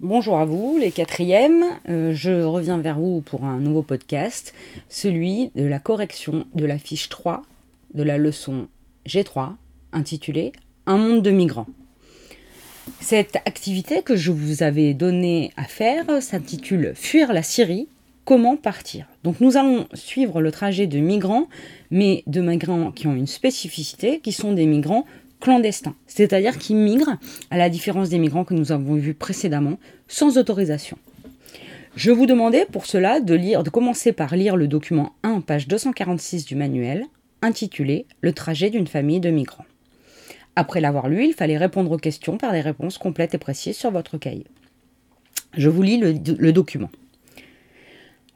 Bonjour à vous, les quatrièmes. Euh, je reviens vers vous pour un nouveau podcast, celui de la correction de la fiche 3 de la leçon G3, intitulée Un monde de migrants. Cette activité que je vous avais donnée à faire s'intitule Fuir la Syrie, comment partir Donc nous allons suivre le trajet de migrants, mais de migrants qui ont une spécificité, qui sont des migrants clandestins, c'est-à-dire qui migrent, à la différence des migrants que nous avons vus précédemment, sans autorisation. Je vous demandais pour cela de, lire, de commencer par lire le document 1, page 246 du manuel, intitulé Le trajet d'une famille de migrants. Après l'avoir lu, il fallait répondre aux questions par des réponses complètes et précises sur votre cahier. Je vous lis le, le document.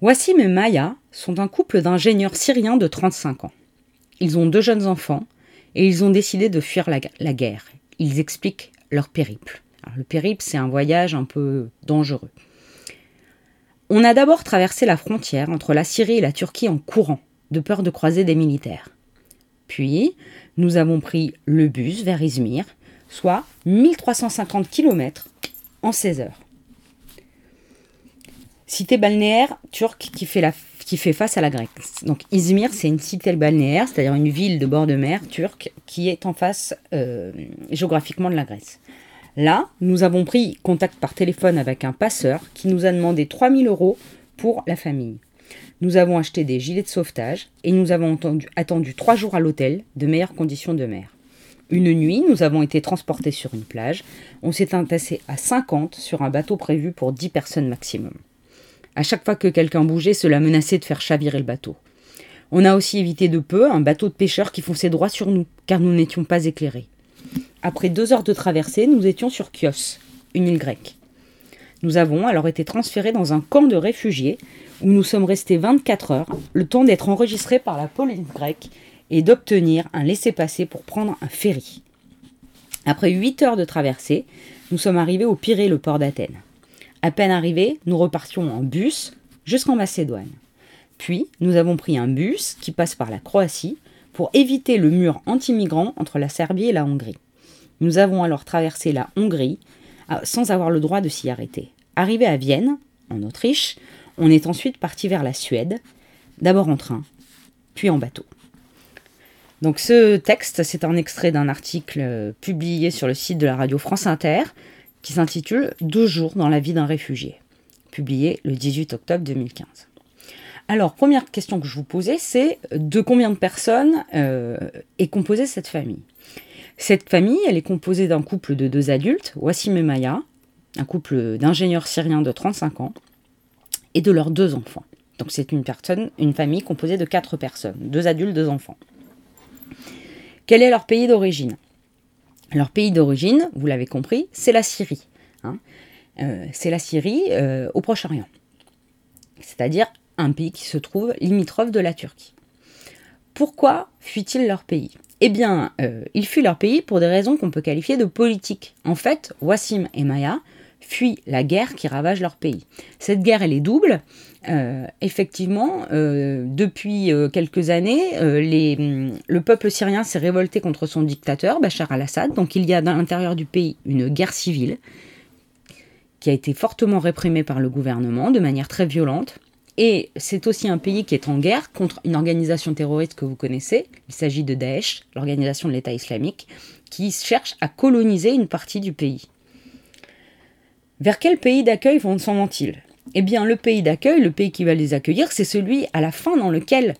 Wassim et Maya sont un couple d'ingénieurs syriens de 35 ans. Ils ont deux jeunes enfants et ils ont décidé de fuir la, guerre. Ils expliquent leur périple. le périple, c'est un voyage un peu dangereux. On a d'abord traversé la frontière entre la Syrie et la Turquie en courant, de peur de croiser des militaires. Puis, nous avons pris le bus vers Izmir, soit 1350 km en 16 heures. Cité balnéaire turque qui fait la qui fait face à la Grèce. Donc Izmir, c'est une cité balnéaire, c'est-à-dire une ville de bord de mer turque qui est en face euh, géographiquement de la Grèce. Là, nous avons pris contact par téléphone avec un passeur qui nous a demandé 3000 euros pour la famille. Nous avons acheté des gilets de sauvetage et nous avons attendu trois jours à l'hôtel de meilleures conditions de mer. Une nuit, nous avons été transportés sur une plage. On s'est entassé à 50 sur un bateau prévu pour 10 personnes maximum. À chaque fois que quelqu'un bougeait, cela menaçait de faire chavirer le bateau. On a aussi évité de peu un bateau de pêcheurs qui fonçait droit sur nous, car nous n'étions pas éclairés. Après deux heures de traversée, nous étions sur Chios, une île grecque. Nous avons alors été transférés dans un camp de réfugiés où nous sommes restés 24 heures, le temps d'être enregistrés par la police grecque et d'obtenir un laissez-passer pour prendre un ferry. Après 8 heures de traversée, nous sommes arrivés au Pirée, le port d'Athènes. À peine arrivés, nous repartions en bus jusqu'en Macédoine. Puis, nous avons pris un bus qui passe par la Croatie pour éviter le mur anti-migrant entre la Serbie et la Hongrie. Nous avons alors traversé la Hongrie euh, sans avoir le droit de s'y arrêter. Arrivé à Vienne, en Autriche, on est ensuite parti vers la Suède, d'abord en train, puis en bateau. Donc ce texte, c'est un extrait d'un article euh, publié sur le site de la radio France Inter qui s'intitule Deux jours dans la vie d'un réfugié, publié le 18 octobre 2015. Alors, première question que je vous posais, c'est de combien de personnes euh, est composée cette famille? Cette famille, elle est composée d'un couple de deux adultes, Wassim et Maya, un couple d'ingénieurs syriens de 35 ans, et de leurs deux enfants. Donc c'est une personne, une famille composée de quatre personnes, deux adultes, deux enfants. Quel est leur pays d'origine? Leur pays d'origine, vous l'avez compris, c'est la Syrie. Hein. Euh, c'est la Syrie euh, au Proche-Orient. C'est-à-dire un pays qui se trouve limitrophe de la Turquie. Pourquoi fuient-ils leur pays? Eh bien, euh, ils fuient leur pays pour des raisons qu'on peut qualifier de politiques. En fait, Wassim et Maya fuient la guerre qui ravage leur pays. Cette guerre, elle est double. Euh, effectivement, euh, depuis euh, quelques années, le peuple syrien s'est révolté contre son dictateur, Bachar al-Assad. Donc il y a à l'intérieur du pays une guerre civile qui a été fortement réprimée par le gouvernement de manière très violente. Et c'est aussi un pays qui est en guerre contre une organisation terroriste que vous connaissez. Il s'agit de Daesh, l'organisation de l'État islamique, qui cherche à coloniser une partie du pays. Vers quel pays d'accueil vont ils eh bien, le pays d'accueil, le pays qui va les accueillir, c'est celui à la fin dans lequel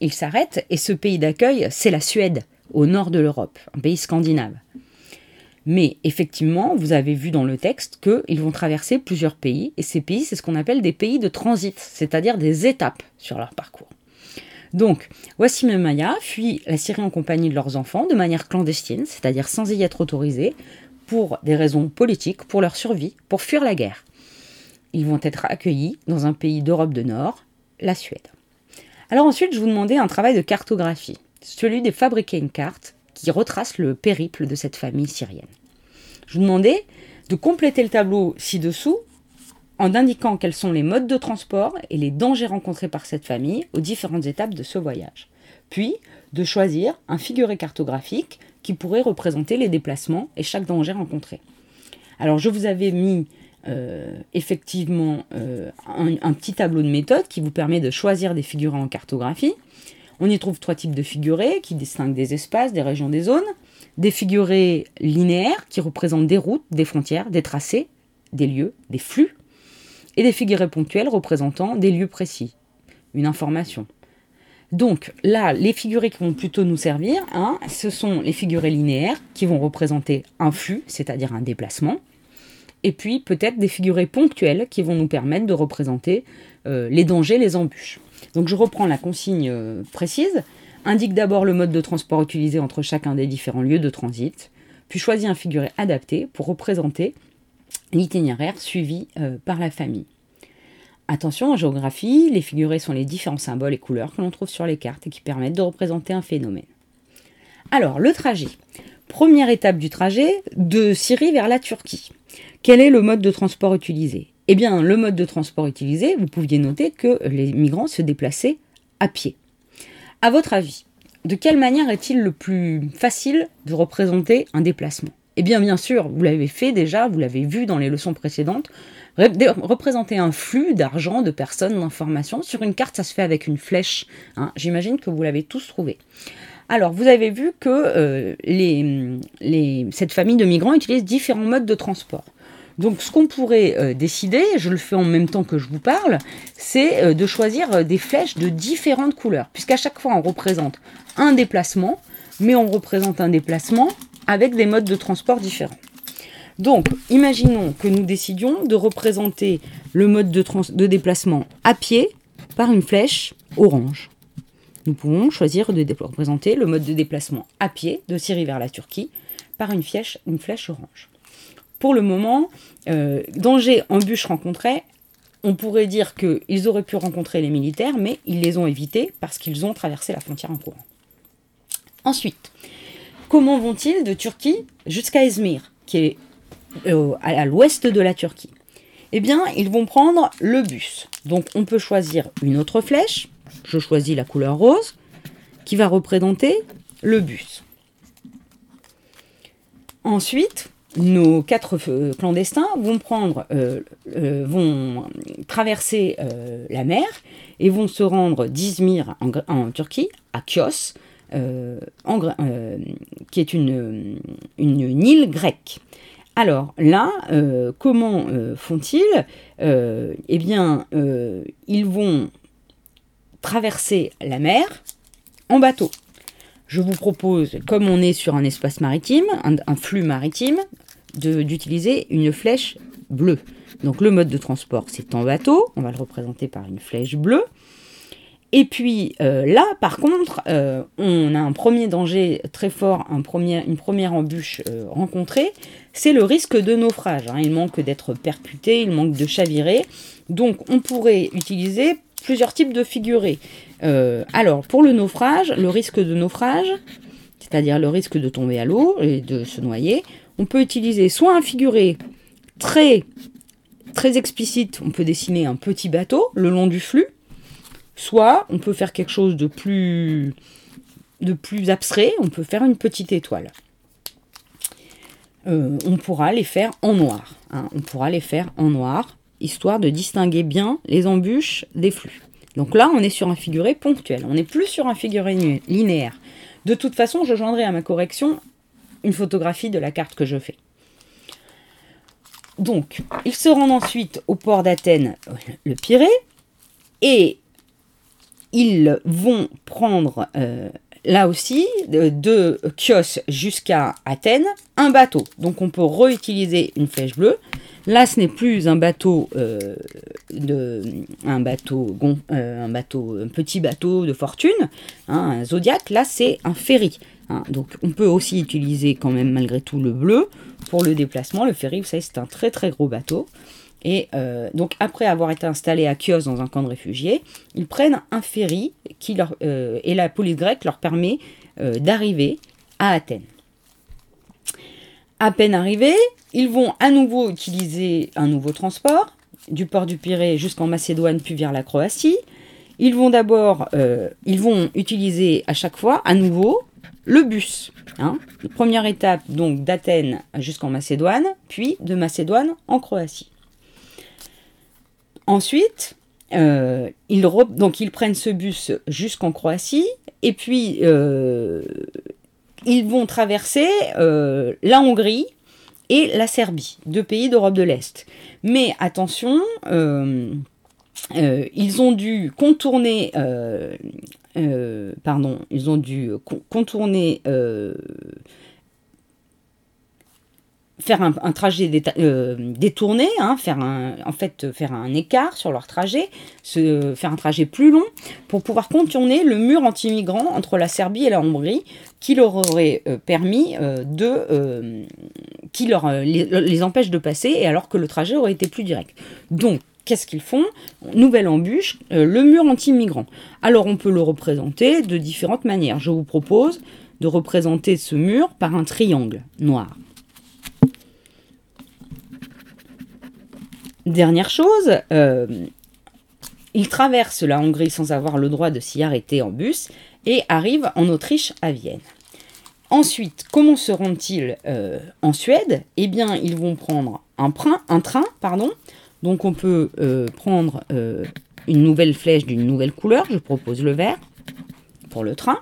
ils s'arrêtent. Et ce pays d'accueil, c'est la Suède, au nord de l'Europe, un pays scandinave. Mais effectivement, vous avez vu dans le texte qu'ils vont traverser plusieurs pays, et ces pays, c'est ce qu'on appelle des pays de transit, c'est-à-dire des étapes sur leur parcours. Donc, Wassim et Maya fuient la Syrie en compagnie de leurs enfants de manière clandestine, c'est-à-dire sans y être autorisés, pour des raisons politiques, pour leur survie, pour fuir la guerre ils vont être accueillis dans un pays d'Europe de Nord, la Suède. Alors ensuite, je vous demandais un travail de cartographie, celui de fabriquer une carte qui retrace le périple de cette famille syrienne. Je vous demandais de compléter le tableau ci-dessous en indiquant quels sont les modes de transport et les dangers rencontrés par cette famille aux différentes étapes de ce voyage. Puis, de choisir un figuré cartographique qui pourrait représenter les déplacements et chaque danger rencontré. Alors, je vous avais mis effectivement un, un, petit tableau de méthode qui vous permet de choisir des figurés en cartographie. On y trouve trois types de figurés qui distinguent des espaces, des régions, des zones. Des figurés linéaires qui représentent des routes, des frontières, des tracés, des lieux, des flux. Et des figurés ponctuels représentant des lieux précis, une information. Donc là, les figurés qui vont plutôt nous servir, hein, ce sont les figurés linéaires qui vont représenter un flux, c'est-à-dire un déplacement, et puis peut-être des figurés ponctuels qui vont nous permettre de représenter euh, les dangers, les embûches. Donc je reprends la consigne euh, précise. Indique d'abord le mode de transport utilisé entre chacun des différents lieux de transit, puis choisis un figuré adapté pour représenter l'itinéraire suivi euh, par la famille. Attention, en géographie, les figurés sont les différents symboles et couleurs que l'on trouve sur les cartes et qui permettent de représenter un phénomène. Alors, le trajet. Première étape du trajet, de Syrie vers la Turquie. Quel est le mode de transport utilisé? Eh bien, le mode de transport utilisé, vous pouviez noter que les migrants se déplaçaient à pied. À votre avis, de quelle manière est-il le plus facile de représenter un déplacement? Eh bien, bien sûr, vous l'avez fait déjà, vous l'avez vu dans les leçons précédentes, représenter un flux d'argent, de personnes, d'informations. Sur une carte, ça se fait avec une flèche. Hein. J'imagine que vous l'avez tous trouvé. Alors, vous avez vu que euh, cette famille de migrants utilise différents modes de transport. Donc, ce qu'on pourrait euh, décider, je le fais en même temps que je vous parle, c'est euh, de choisir des flèches de différentes couleurs, puisqu'à chaque fois, on représente un déplacement, mais on représente un déplacement avec des modes de transport différents. Donc, imaginons que nous décidions de représenter le mode de, déplacement à pied par une flèche orange. Nous pouvons choisir de représenter le mode de déplacement à pied de Syrie vers la Turquie par une flèche, orange. Pour le moment, euh, danger, embûches rencontrés, on pourrait dire qu'ils auraient pu rencontrer les militaires, mais ils les ont évités parce qu'ils ont traversé la frontière en courant. Ensuite, comment vont-ils de Turquie jusqu'à Izmir, qui est euh, à l'ouest de la Turquie? Eh bien, ils vont prendre le bus. Donc, on peut choisir une autre flèche. Je choisis la couleur rose, qui va représenter le bus. Ensuite, nos quatre euh, clandestins vont euh, traverser la mer et vont se rendre d'Izmir en, Turquie à Chios, qui est une, une île grecque. Alors là, euh, comment euh, font-ils? Euh, Eh bien, ils vont traverser la mer en bateau. Je vous propose, comme on est sur un espace maritime, un, flux maritime, d'utiliser une flèche bleue. Donc le mode de transport, c'est en bateau. On va le représenter par une flèche bleue. Et puis euh, là, par contre, euh, on a un premier danger très fort, une première embûche euh, rencontrée, c'est le risque de naufrage. Hein. Il manque d'être percuté, il manque de chavirer. Donc on pourrait utiliser plusieurs types de figurés. alors pour le naufrage, le risque de naufrage, c'est-à-dire le risque de tomber à l'eau et de se noyer, on peut utiliser soit un figuré très, très explicite, on peut dessiner un petit bateau le long du flux, Soit on peut faire quelque chose de plus, de plus abstrait, on peut faire une petite étoile. Euh, on pourra les faire en noir. Hein. on pourra les faire en noir, histoire de distinguer bien les embûches des flux. Donc là, on est sur un figuré ponctuel, on n'est plus sur un figuré linéaire. De toute façon, je joindrai à ma correction une photographie de la carte que je fais. Donc, ils se rendent ensuite au port d'Athènes, le Pirée, et ils vont prendre euh, là aussi de, Chios jusqu'à Athènes un bateau. Donc on peut réutiliser une flèche bleue. Là, ce n'est plus un bateau, euh, de, un bateau, euh, un bateau, un petit bateau de fortune, hein, un zodiaque. Là, c'est un ferry. Hein. Donc, on peut aussi utiliser quand même malgré tout le bleu pour le déplacement. Le ferry, vous savez, c'est un très très gros bateau. Et euh, donc, après avoir été installés à Chios dans un camp de réfugiés, ils prennent un ferry qui euh, et la police grecque leur permet euh, d'arriver à Athènes. À peine arrivés, ils vont à nouveau utiliser un nouveau transport, du port du Pirée jusqu'en Macédoine puis vers la Croatie. Ils vont d'abord, ils vont utiliser à chaque fois à nouveau le bus. Hein. Première étape donc d'Athènes jusqu'en Macédoine, puis de Macédoine en Croatie. Ensuite, euh, ils, prennent ce bus jusqu'en Croatie et puis euh, ils vont traverser euh, la Hongrie et la Serbie, deux pays d'Europe de l'Est. Mais attention, ils ont dû contourner, pardon, ils ont dû contourner faire un, trajet euh, détourné, hein, faire un, en fait faire un écart sur leur trajet, se, faire un trajet plus long pour pouvoir contourner le mur anti-migrant entre la Serbie et la Hongrie qui leur aurait euh, permis euh, de qui leur les, empêche de passer et alors que le trajet aurait été plus direct. Donc qu'est-ce qu'ils font? Nouvelle embûche, le mur anti-migrant. Alors on peut le représenter de différentes manières. Je vous propose de représenter ce mur par un triangle noir. Dernière chose, euh, il traverse la Hongrie sans avoir le droit de s'y arrêter en bus et arrive en Autriche à Vienne. Ensuite, comment se rendent-ils euh, en Suède? Eh bien, ils vont prendre un, un train, pardon. Donc, on peut euh, prendre une nouvelle flèche d'une nouvelle couleur. Je propose le vert pour le train.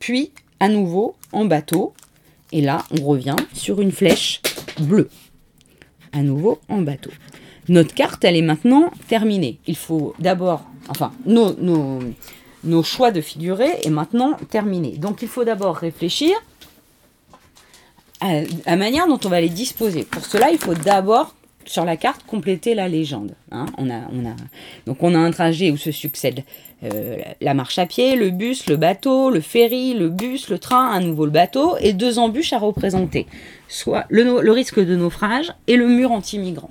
Puis, à nouveau, en bateau. Et là, on revient sur une flèche bleue. À nouveau, en bateau. Notre carte, elle est maintenant terminée. Il faut d'abord, enfin, nos, nos, choix de figurés est maintenant terminé. Donc il faut d'abord réfléchir à la manière dont on va les disposer. Pour cela, il faut d'abord sur la carte compléter la légende. Hein. On a, on a, donc on a un trajet où se succèdent euh, la marche à pied, le bus, le bateau, le ferry, le bus, le train, à nouveau le bateau, et deux embûches à représenter, soit le, le risque de naufrage et le mur anti-migrant.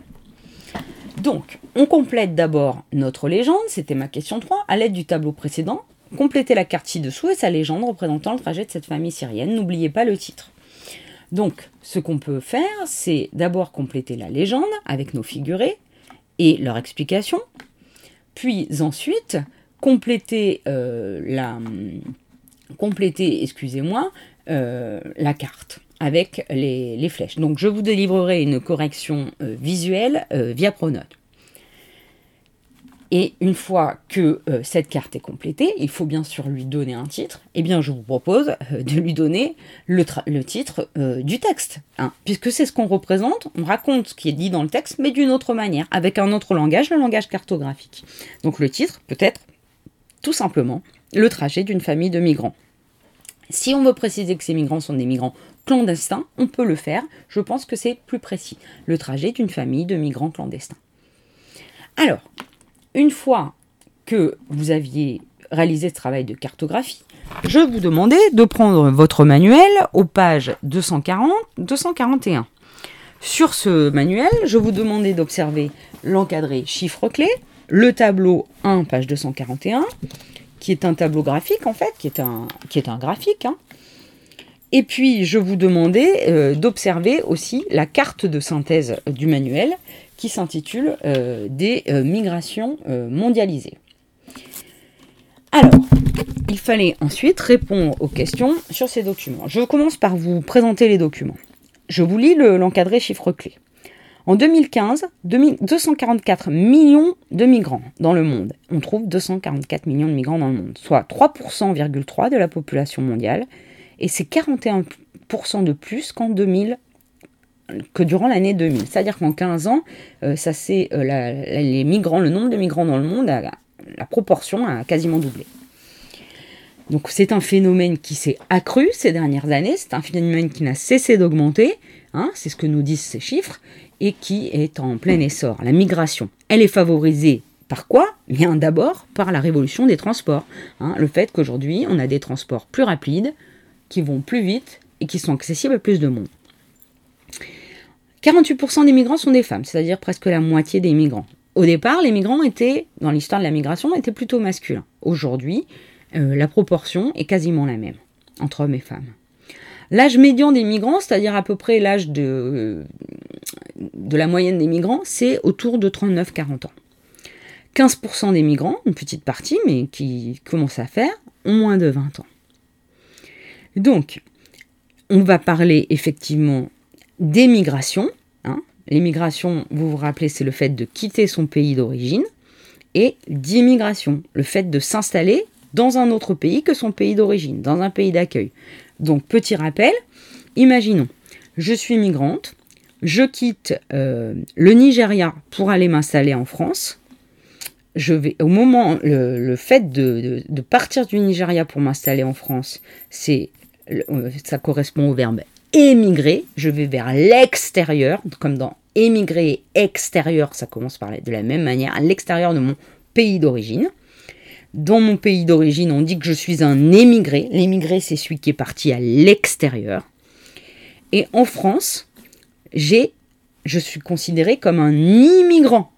Donc, on complète d'abord notre légende, c'était ma question 3, à l'aide du tableau précédent. Complétez la carte ci-dessous et sa légende représentant le trajet de cette famille syrienne. N'oubliez pas le titre. Donc, ce qu'on peut faire, c'est d'abord compléter la légende avec nos figurés et leur explication, puis ensuite compléter euh, la compléter, excusez-moi, euh, la carte avec les, flèches. Donc je vous délivrerai une correction euh, visuelle euh, via Pronote. Et une fois que euh, cette carte est complétée, il faut bien sûr lui donner un titre. Eh bien, je vous propose de lui donner le, titre du texte. Hein. puisque c'est ce qu'on représente, on raconte ce qui est dit dans le texte, mais d'une autre manière, avec un autre langage, le langage cartographique. Donc le titre peut être tout simplement le trajet d'une famille de migrants. Si on veut préciser que ces migrants sont des migrants clandestins, on peut le faire. Je pense que c'est plus précis. Le trajet d'une famille de migrants clandestins. Alors, une fois que vous aviez réalisé ce travail de cartographie, je vous demandais de prendre votre manuel aux pages 240-241. Sur ce manuel, je vous demandais d'observer l'encadré chiffre clé, le tableau 1, page 241, qui est un tableau graphique en fait, qui est un, qui est un graphique. Hein. Et puis je vous demandais euh, d'observer aussi la carte de synthèse du manuel qui s'intitule euh, Des euh, migrations mondialisées. Alors, il fallait ensuite répondre aux questions sur ces documents. Je commence par vous présenter les documents. Je vous lis l'encadré chiffre clé. En 2015, 244 millions de migrants dans le monde. On trouve 244 millions de migrants dans le monde, soit 3,3% de la population mondiale. Et c'est 41% de plus qu'en 2000, que durant l'année 2000. C'est-à-dire qu'en 15 ans, euh, ça c'est euh, les migrants, le nombre de migrants dans le monde, la proportion a quasiment doublé. Donc c'est un phénomène qui s'est accru ces dernières années, c'est un phénomène qui n'a cessé d'augmenter, hein, c'est ce que nous disent ces chiffres, et qui est en plein essor. La migration, elle est favorisée par quoi? Bien d'abord par la révolution des transports. Hein. le fait qu'aujourd'hui, on a des transports plus rapides, qui vont plus vite et qui sont accessibles à plus de monde. 48% des migrants sont des femmes, c'est-à-dire presque la moitié des migrants. Au départ, les migrants étaient, dans l'histoire de la migration, étaient plutôt masculins. Aujourd'hui, euh, la proportion est quasiment la même entre hommes et femmes. L'âge médian des migrants, c'est-à-dire à peu près l'âge de, euh, la moyenne des migrants, c'est autour de 39-40 ans. 15% des migrants, une petite partie, mais qui commence à faire, ont moins de 20 ans. Donc, on va parler effectivement des migrations, hein, l'émigration, vous vous rappelez, c'est le fait de quitter son pays d'origine, et d'immigration, le fait de s'installer dans un autre pays que son pays d'origine, dans un pays d'accueil. Donc, petit rappel, imaginons, je suis migrante, je quitte euh, le Nigeria pour aller m'installer en France. Je vais, au moment, le, fait de, partir du Nigeria pour m'installer en France, c'est, euh, ça correspond au verbe émigrer. Je vais vers l'extérieur, comme dans émigrer extérieur, ça commence par de la même manière, à l'extérieur de mon pays d'origine. Dans mon pays d'origine, on dit que je suis un émigré. L'émigré, c'est celui qui est parti à l'extérieur. Et en France, j'ai, je suis considéré comme un immigrant.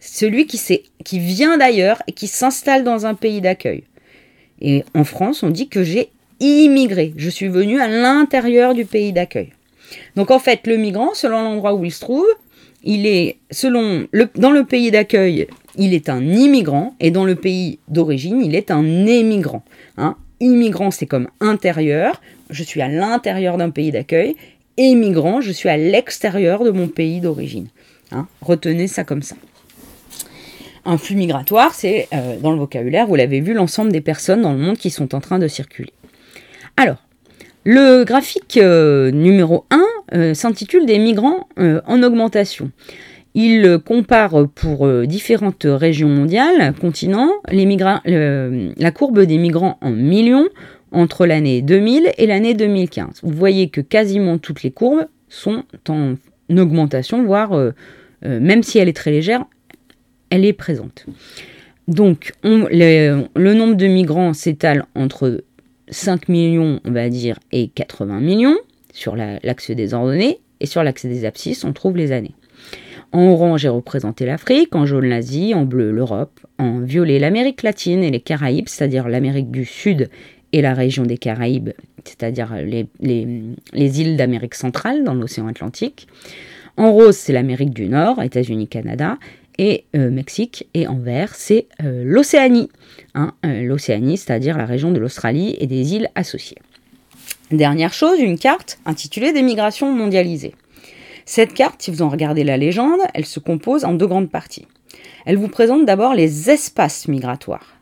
Celui qui, qui vient d'ailleurs et qui s'installe dans un pays d'accueil. Et en France, on dit que j'ai immigré. Je suis venu à l'intérieur du pays d'accueil. Donc en fait, le migrant, selon l'endroit où il se trouve, il est, selon le, dans le pays d'accueil, il est un immigrant, et dans le pays d'origine, il est un émigrant. Hein. Immigrant, c'est comme intérieur, je suis à l'intérieur d'un pays d'accueil, émigrant, je suis à l'extérieur de mon pays d'origine. Hein. Retenez ça comme ça. Un flux migratoire, c'est euh, dans le vocabulaire, vous l'avez vu, l'ensemble des personnes dans le monde qui sont en train de circuler. Alors, le graphique euh, numéro 1 euh, s'intitule Des migrants euh, en augmentation. Il compare pour différentes régions mondiales, continents, la courbe des migrants en millions entre l'année 2000 et l'année 2015. Vous voyez que quasiment toutes les courbes sont en augmentation, voire même si elle est très légère, elle est présente. Donc le nombre de migrants s'étale entre 5 millions, on va dire, et 80 millions sur l'axe des ordonnées, et sur l'axe des abscisses, on trouve les années. En orange est représenté l'Afrique, en jaune l'Asie, en bleu l'Europe, en violet l'Amérique latine et les Caraïbes, c'est-à-dire l'Amérique du Sud et la région des Caraïbes, c'est-à-dire les, les, îles d'Amérique centrale dans l'océan Atlantique. En rose, c'est l'Amérique du Nord, États-Unis, Canada, et euh, Mexique, et en vert, c'est euh, l'Océanie. Hein, euh, L'Océanie, c'est-à-dire la région de l'Australie et des îles associées. Dernière chose, une carte intitulée des migrations mondialisées. Cette carte, si vous en regardez la légende, elle se compose en deux grandes parties. Elle vous présente d'abord les espaces migratoires.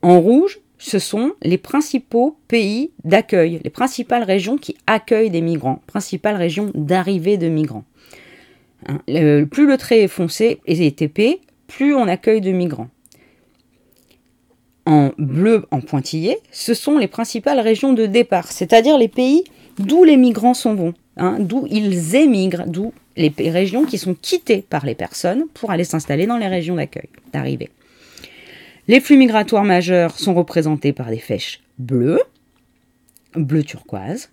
En rouge, ce sont les principaux pays d'accueil, les principales régions qui accueillent des migrants, principales régions d'arrivée de migrants. Plus le trait est foncé et est épais, plus on accueille de migrants. En bleu, en pointillé, ce sont les principales régions de départ, c'est-à-dire les pays d'où les migrants s'en vont, hein, d'où ils émigrent, d'où les régions qui sont quittées par les personnes pour aller s'installer dans les régions d'accueil, d'arrivée. Les flux migratoires majeurs sont représentés par des flèches bleues, bleu turquoise,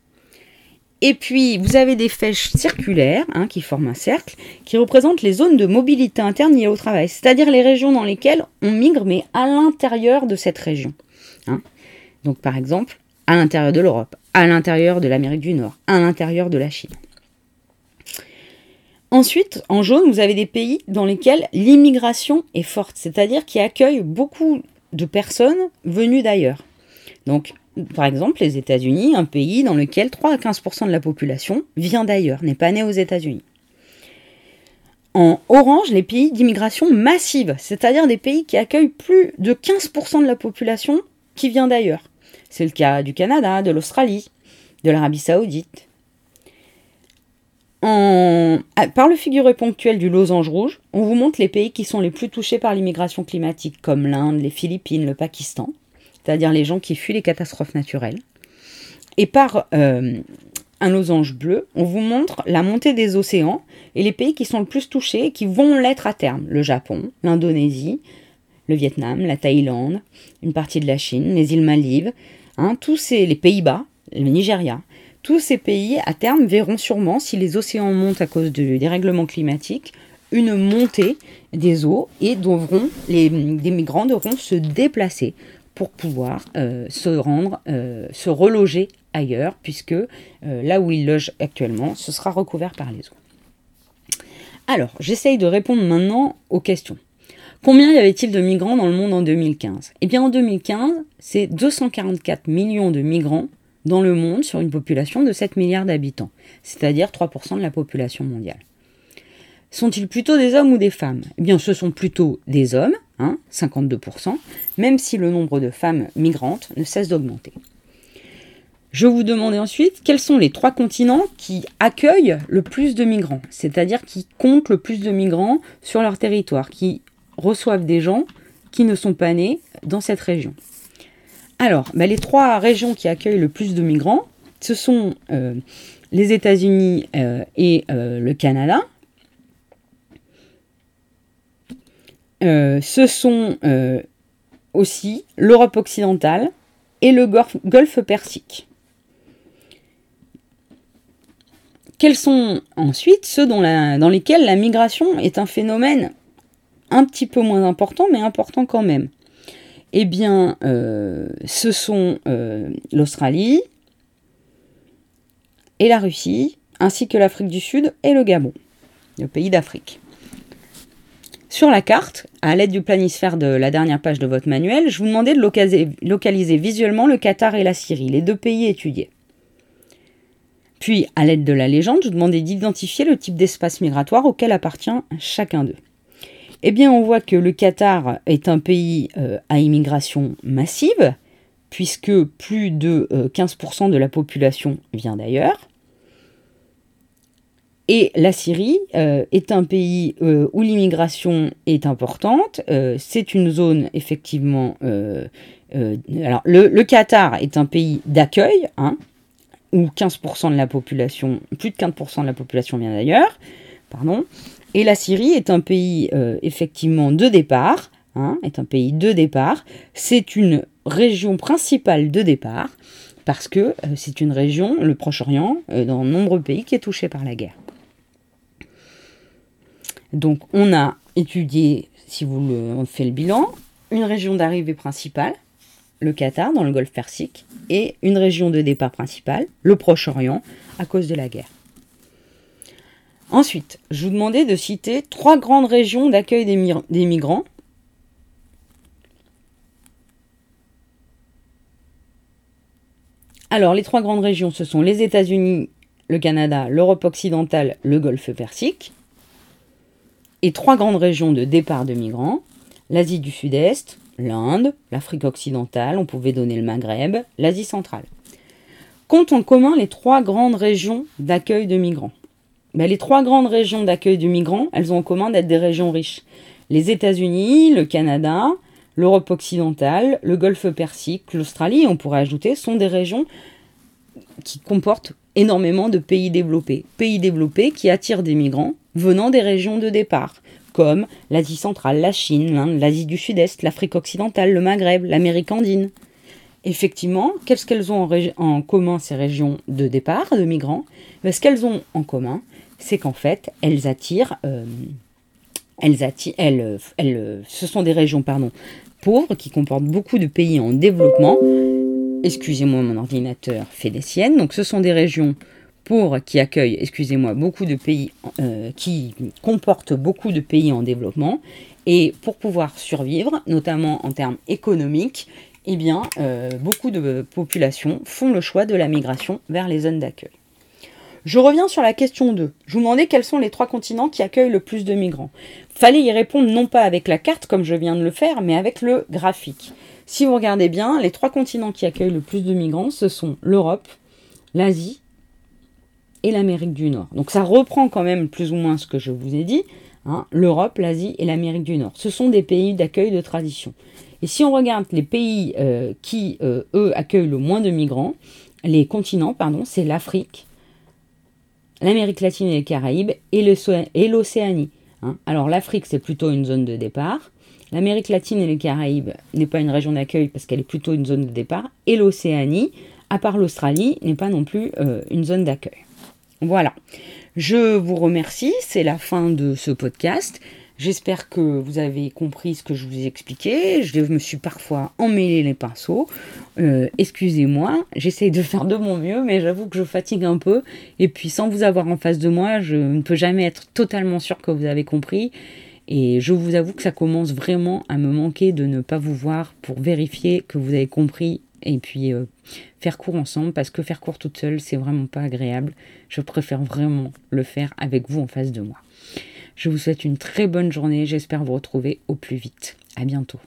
et puis, vous avez des flèches circulaires hein, qui forment un cercle, qui représentent les zones de mobilité interne liées au travail, c'est-à-dire les régions dans lesquelles on migre, mais à l'intérieur de cette région. Hein. Donc, par exemple, à l'intérieur de l'Europe, à l'intérieur de l'Amérique du Nord, à l'intérieur de la Chine. Ensuite, en jaune, vous avez des pays dans lesquels l'immigration est forte, c'est-à-dire qui accueillent beaucoup de personnes venues d'ailleurs. Donc, par exemple, les États-Unis, un pays dans lequel 3 à 15% de la population vient d'ailleurs, n'est pas né aux États-Unis. En orange, les pays d'immigration massive, c'est-à-dire des pays qui accueillent plus de 15% de la population qui vient d'ailleurs. C'est le cas du Canada, de l'Australie, de l'Arabie saoudite. En... Ah, par le figuré ponctuel du losange rouge, on vous montre les pays qui sont les plus touchés par l'immigration climatique, comme l'Inde, les Philippines, le Pakistan c'est-à-dire les gens qui fuient les catastrophes naturelles. Et par euh, un losange bleu, on vous montre la montée des océans et les pays qui sont le plus touchés et qui vont l'être à terme. Le Japon, l'Indonésie, le Vietnam, la Thaïlande, une partie de la Chine, les îles Maldives, hein, tous les Pays-Bas, le Nigeria. Tous ces pays, à terme, verront sûrement, si les océans montent à cause du dérèglement climatique, une montée des eaux et devront, les, des migrants devront se déplacer pour pouvoir euh, se rendre, euh, se reloger ailleurs, puisque euh, là où il loge actuellement, ce sera recouvert par les eaux. Alors, j'essaye de répondre maintenant aux questions. Combien y avait-il de migrants dans le monde en 2015 Eh bien, en 2015, c'est 244 millions de migrants dans le monde sur une population de 7 milliards d'habitants, c'est-à-dire 3% de la population mondiale. Sont-ils plutôt des hommes ou des femmes? Eh bien, ce sont plutôt des hommes, 52%, hein, même si le nombre de femmes migrantes ne cesse d'augmenter. Je vous demandais ensuite quels sont les trois continents qui accueillent le plus de migrants, c'est-à-dire qui comptent le plus de migrants sur leur territoire, qui reçoivent des gens qui ne sont pas nés dans cette région? Alors, bah, les trois régions qui accueillent le plus de migrants, ce sont euh, les États-Unis euh, et euh, le Canada. Ce sont aussi l'Europe occidentale et le Golfe Persique. Quels sont ensuite ceux dans, lesquels la migration est un phénomène un petit peu moins important, mais important quand même? Eh bien, euh, ce sont euh, l'Australie et la Russie, ainsi que l'Afrique du Sud et le Gabon, le pays d'Afrique. Sur la carte, à l'aide du planisphère de la dernière page de votre manuel, je vous demandais de localiser visuellement le Qatar et la Syrie, les deux pays étudiés. Puis, à l'aide de la légende, je demandais d'identifier le type d'espace migratoire auquel appartient chacun d'eux. Eh bien, on voit que le Qatar est un pays euh, à immigration massive, puisque plus de 15% euh, de la population vient d'ailleurs. Et la Syrie euh, est un pays où l'immigration est importante. c'est une zone effectivement. alors, le, Qatar est un pays d'accueil, hein, où 15% de la population, plus de 15% de la population vient d'ailleurs, pardon. Et la Syrie est un pays euh, effectivement de départ, hein, de départ. C'est une région principale de départ parce que euh, c'est une région, le Proche-Orient, euh, dans de nombreux pays qui est touché par la guerre. Donc on a étudié, si vous le, on fait le bilan, une région d'arrivée principale, le Qatar dans le golfe Persique, et une région de départ principale, le Proche-Orient, à cause de la guerre. Ensuite, je vous demandais de citer trois grandes régions d'accueil des, migrants. Alors, les trois grandes régions, ce sont les États-Unis, le Canada, l'Europe occidentale, le Golfe Persique. Et trois grandes régions de départ de migrants, l'Asie du Sud-Est, l'Inde, l'Afrique occidentale, on pouvait donner le Maghreb, l'Asie centrale. Comptent en commun les trois grandes régions d'accueil de migrants. Ben, les trois grandes régions d'accueil de migrants, elles ont en commun d'être des régions riches. Les États-Unis, le Canada, l'Europe occidentale, le Golfe Persique, l'Australie, on pourrait ajouter, sont des régions qui comportent énormément de pays développés. Pays développés qui attirent des migrants venant des régions de départ comme l'Asie centrale, la Chine, l'Inde, l'Asie du Sud-Est, l'Afrique occidentale, le Maghreb, l'Amérique andine. Effectivement, qu'est-ce qu'elles ont en, commun ces régions de départ de migrants? Ben, Ce qu'elles ont en commun, c'est qu'en fait, elles attirent, euh, elles attirent, elles, elles, ce sont des régions pardon, pauvres qui comportent beaucoup de pays en développement. Excusez-moi, mon ordinateur fait des siennes. Donc, ce sont des régions qui accueille, excusez-moi, beaucoup de pays, euh, qui comporte beaucoup de pays en développement. Et pour pouvoir survivre, notamment en termes économiques, eh bien, euh, beaucoup de populations font le choix de la migration vers les zones d'accueil. Je reviens sur la question 2. Je vous demandais quels sont les trois continents qui accueillent le plus de migrants. Fallait y répondre non pas avec la carte comme je viens de le faire, mais avec le graphique. Si vous regardez bien, les trois continents qui accueillent le plus de migrants, ce sont l'Europe, l'Asie et l'Amérique du Nord. Donc ça reprend quand même plus ou moins ce que je vous ai dit, hein, l'Europe, l'Asie et l'Amérique du Nord. Ce sont des pays d'accueil de tradition. Et si on regarde les pays euh, qui, euh, eux, accueillent le moins de migrants, les continents, pardon, c'est l'Afrique, l'Amérique latine et les Caraïbes et l'Océanie. Hein. Alors l'Afrique, c'est plutôt une zone de départ. L'Amérique latine et les Caraïbes n'est pas une région d'accueil parce qu'elle est plutôt une zone de départ. Et l'Océanie, à part l'Australie, n'est pas non plus euh, une zone d'accueil. Voilà. Je vous remercie, c'est la fin de ce podcast. J'espère que vous avez compris ce que je vous ai expliqué. Je me suis parfois emmêlé les pinceaux. Euh, excusez-moi, j'essaye de faire de mon mieux, mais j'avoue que je fatigue un peu. Et puis sans vous avoir en face de moi, je ne peux jamais être totalement sûr que vous avez compris. Et je vous avoue que ça commence vraiment à me manquer de ne pas vous voir pour vérifier que vous avez compris et puis euh, faire court ensemble parce que faire court toute seule c'est vraiment pas agréable. Je préfère vraiment le faire avec vous en face de moi. Je vous souhaite une très bonne journée. J'espère vous retrouver au plus vite. À bientôt.